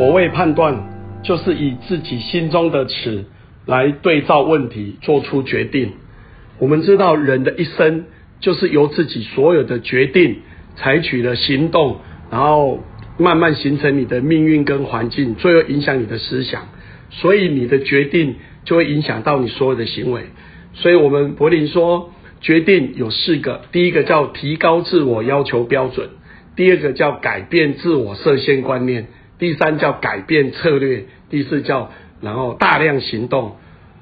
所谓判断，就是以自己心中的尺来对照问题，做出决定。我们知道，人的一生就是由自己所有的决定、采取的行动，然后慢慢形成你的命运跟环境，最后影响你的思想。所以，你的决定就会影响到你所有的行为。所以我们柏林说，决定有四个：第一个叫提高自我要求标准；第二个叫改变自我设限观念。第三叫改变策略，第四叫然后大量行动。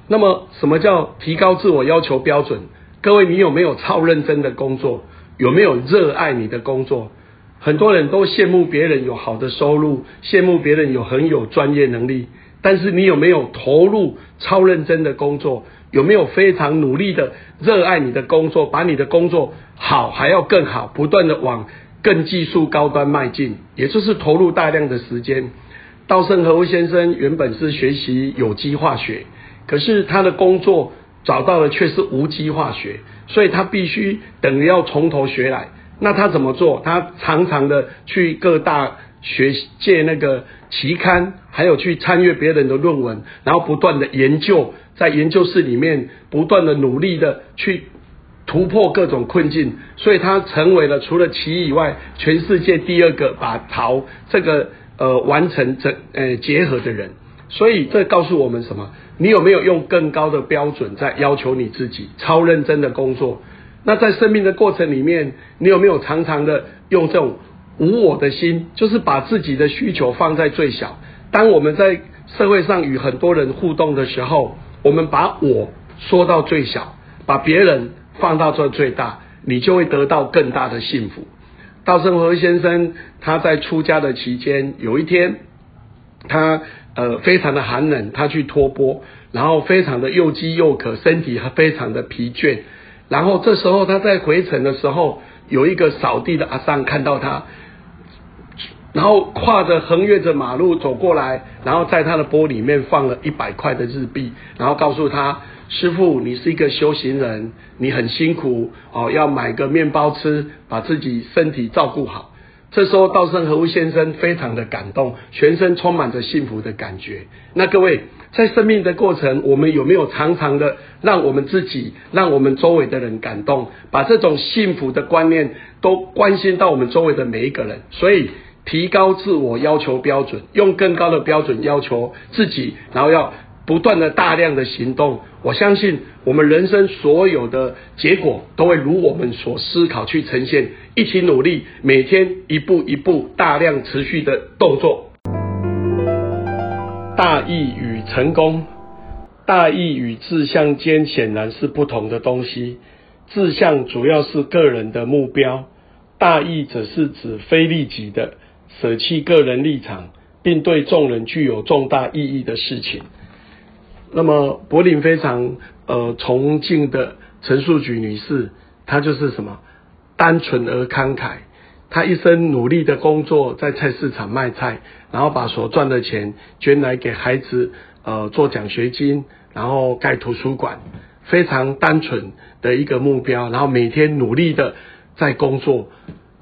那么什么叫提高自我要求标准？各位，你有没有超认真的工作？有没有热爱你的工作？很多人都羡慕别人有好的收入，羡慕别人有很有专业能力，但是你有没有投入超认真的工作？有没有非常努力的热爱你的工作，把你的工作好还要更好，不断的往。更技术高端迈进，也就是投入大量的时间。稻盛和夫先生原本是学习有机化学，可是他的工作找到的却是无机化学，所以他必须等于要从头学来。那他怎么做？他常常的去各大学界那个期刊，还有去参阅别人的论文，然后不断的研究，在研究室里面不断的努力的去。突破各种困境，所以他成为了除了棋以外，全世界第二个把陶这个呃完成整呃结合的人。所以这告诉我们什么？你有没有用更高的标准在要求你自己？超认真的工作。那在生命的过程里面，你有没有常常的用这种无我的心，就是把自己的需求放在最小？当我们在社会上与很多人互动的时候，我们把我缩到最小，把别人。放到这最大，你就会得到更大的幸福。稻盛和先生他在出家的期间，有一天他呃非常的寒冷，他去托钵，然后非常的又饥又渴，身体还非常的疲倦。然后这时候他在回程的时候，有一个扫地的阿桑看到他，然后跨着横越着马路走过来，然后在他的玻里面放了一百块的日币，然后告诉他。师傅，你是一个修行人，你很辛苦哦，要买个面包吃，把自己身体照顾好。这时候，稻盛和夫先生非常的感动，全身充满着幸福的感觉。那各位，在生命的过程，我们有没有常常的让我们自己、让我们周围的人感动，把这种幸福的观念都关心到我们周围的每一个人？所以，提高自我要求标准，用更高的标准要求自己，然后要。不断的大量的行动，我相信我们人生所有的结果都会如我们所思考去呈现。一起努力，每天一步一步大量持续的动作。大意与成功，大意与志向间显然是不同的东西。志向主要是个人的目标，大意则是指非利己的，舍弃个人立场，并对众人具有重大意义的事情。那么柏林非常呃崇敬的陈树菊女士，她就是什么单纯而慷慨。她一生努力的工作，在菜市场卖菜，然后把所赚的钱捐来给孩子呃做奖学金，然后盖图书馆，非常单纯的一个目标。然后每天努力的在工作。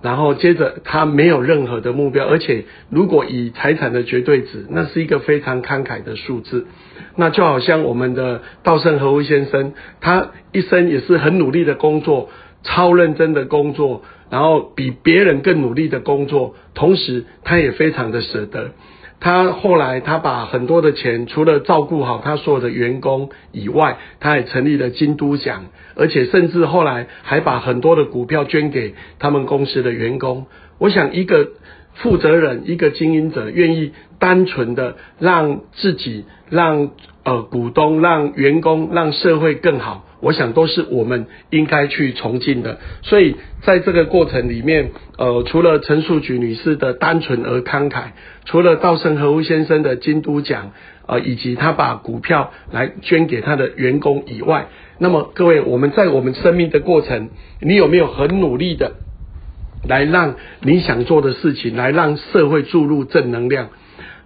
然后接着，他没有任何的目标，而且如果以财产的绝对值，那是一个非常慷慨的数字。那就好像我们的稻盛和夫先生，他一生也是很努力的工作，超认真的工作，然后比别人更努力的工作，同时他也非常的舍得。他后来，他把很多的钱，除了照顾好他所有的员工以外，他也成立了京都奖，而且甚至后来还把很多的股票捐给他们公司的员工。我想，一个负责人，一个经营者，愿意单纯的让自己、让呃股东、让员工、让社会更好。我想都是我们应该去崇敬的，所以在这个过程里面，呃，除了陈树菊女士的单纯而慷慨，除了稻盛和夫先生的京都奖，呃，以及他把股票来捐给他的员工以外，那么各位，我们在我们生命的过程，你有没有很努力的来让你想做的事情，来让社会注入正能量？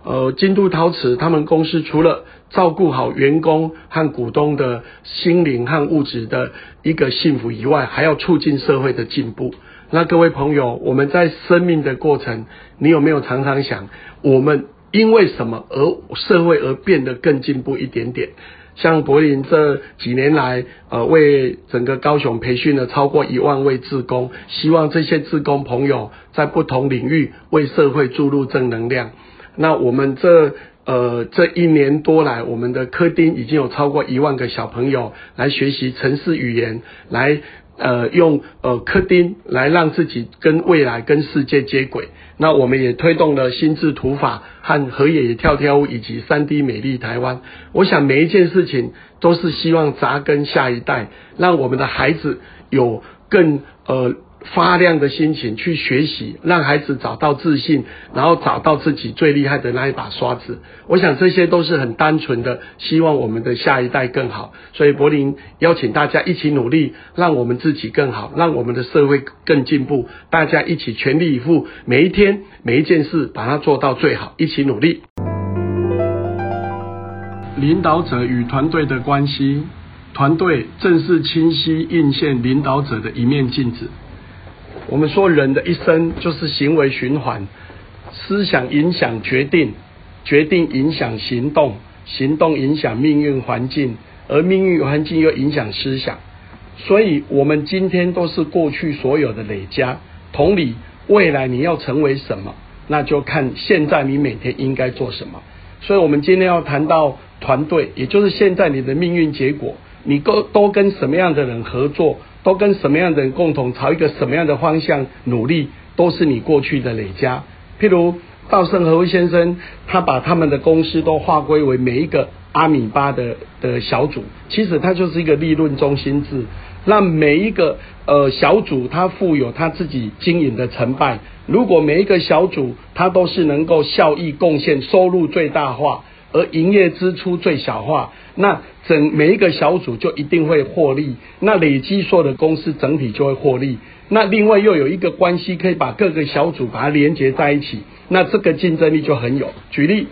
呃，京都陶瓷他们公司除了照顾好员工和股东的心灵和物质的一个幸福以外，还要促进社会的进步。那各位朋友，我们在生命的过程，你有没有常常想，我们因为什么而社会而变得更进步一点点。像柏林这几年来，呃，为整个高雄培训了超过一万位志工，希望这些志工朋友在不同领域为社会注入正能量。那我们这呃这一年多来，我们的科丁已经有超过一万个小朋友来学习城市语言，来。呃，用呃科丁来让自己跟未来、跟世界接轨。那我们也推动了心智图法和河野跳跳舞以及三 D 美丽台湾。我想每一件事情都是希望扎根下一代，让我们的孩子有更呃。发亮的心情去学习，让孩子找到自信，然后找到自己最厉害的那一把刷子。我想这些都是很单纯的，希望我们的下一代更好。所以柏林邀请大家一起努力，让我们自己更好，让我们的社会更进步。大家一起全力以赴，每一天每一件事把它做到最好，一起努力。领导者与团队的关系，团队正是清晰映现领导者的一面镜子。我们说，人的一生就是行为循环，思想影响决定，决定影响行动，行动影响命运环境，而命运环境又影响思想。所以，我们今天都是过去所有的累加。同理，未来你要成为什么，那就看现在你每天应该做什么。所以，我们今天要谈到团队，也就是现在你的命运结果，你都都跟什么样的人合作？都跟什么样的人共同朝一个什么样的方向努力，都是你过去的累加。譬如稻盛和夫先生，他把他们的公司都划归为每一个阿米巴的的小组，其实他就是一个利润中心制，让每一个呃小组他负有他自己经营的成败。如果每一个小组他都是能够效益贡献、收入最大化。而营业支出最小化，那整每一个小组就一定会获利，那累积所有的公司整体就会获利。那另外又有一个关系可以把各个小组把它连接在一起，那这个竞争力就很有。举例，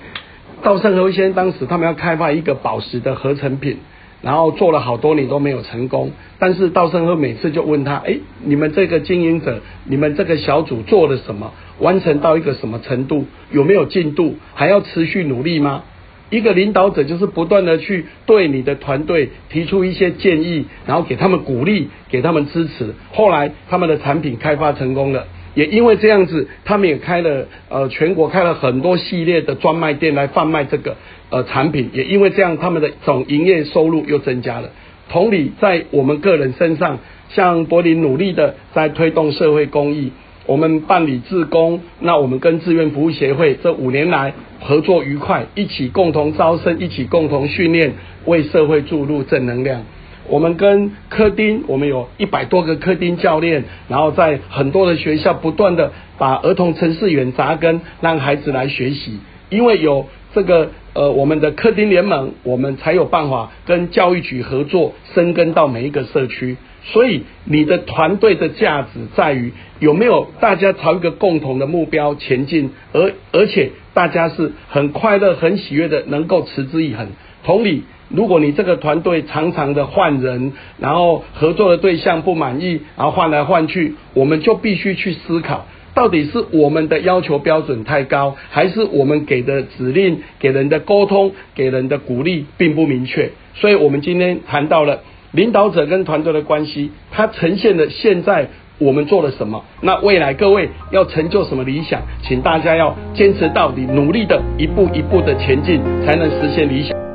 稻盛和夫先生当时他们要开发一个宝石的合成品，然后做了好多年都没有成功。但是稻盛和夫每次就问他：哎，你们这个经营者，你们这个小组做了什么？完成到一个什么程度？有没有进度？还要持续努力吗？一个领导者就是不断的去对你的团队提出一些建议，然后给他们鼓励，给他们支持。后来他们的产品开发成功了，也因为这样子，他们也开了呃全国开了很多系列的专卖店来贩卖这个呃产品，也因为这样，他们的总营业收入又增加了。同理，在我们个人身上，像柏林努力的在推动社会公益。我们办理自工，那我们跟志愿服务协会这五年来合作愉快，一起共同招生，一起共同训练，为社会注入正能量。我们跟科丁，我们有一百多个科丁教练，然后在很多的学校不断的把儿童城市员扎根，让孩子来学习。因为有这个呃我们的科丁联盟，我们才有办法跟教育局合作，深耕到每一个社区。所以你的团队的价值在于有没有大家朝一个共同的目标前进，而而且大家是很快乐、很喜悦的，能够持之以恒。同理，如果你这个团队常常的换人，然后合作的对象不满意，然后换来换去，我们就必须去思考，到底是我们的要求标准太高，还是我们给的指令、给人的沟通、给人的鼓励并不明确。所以我们今天谈到了。领导者跟团队的关系，它呈现了现在我们做了什么，那未来各位要成就什么理想，请大家要坚持到底，努力的一步一步的前进，才能实现理想。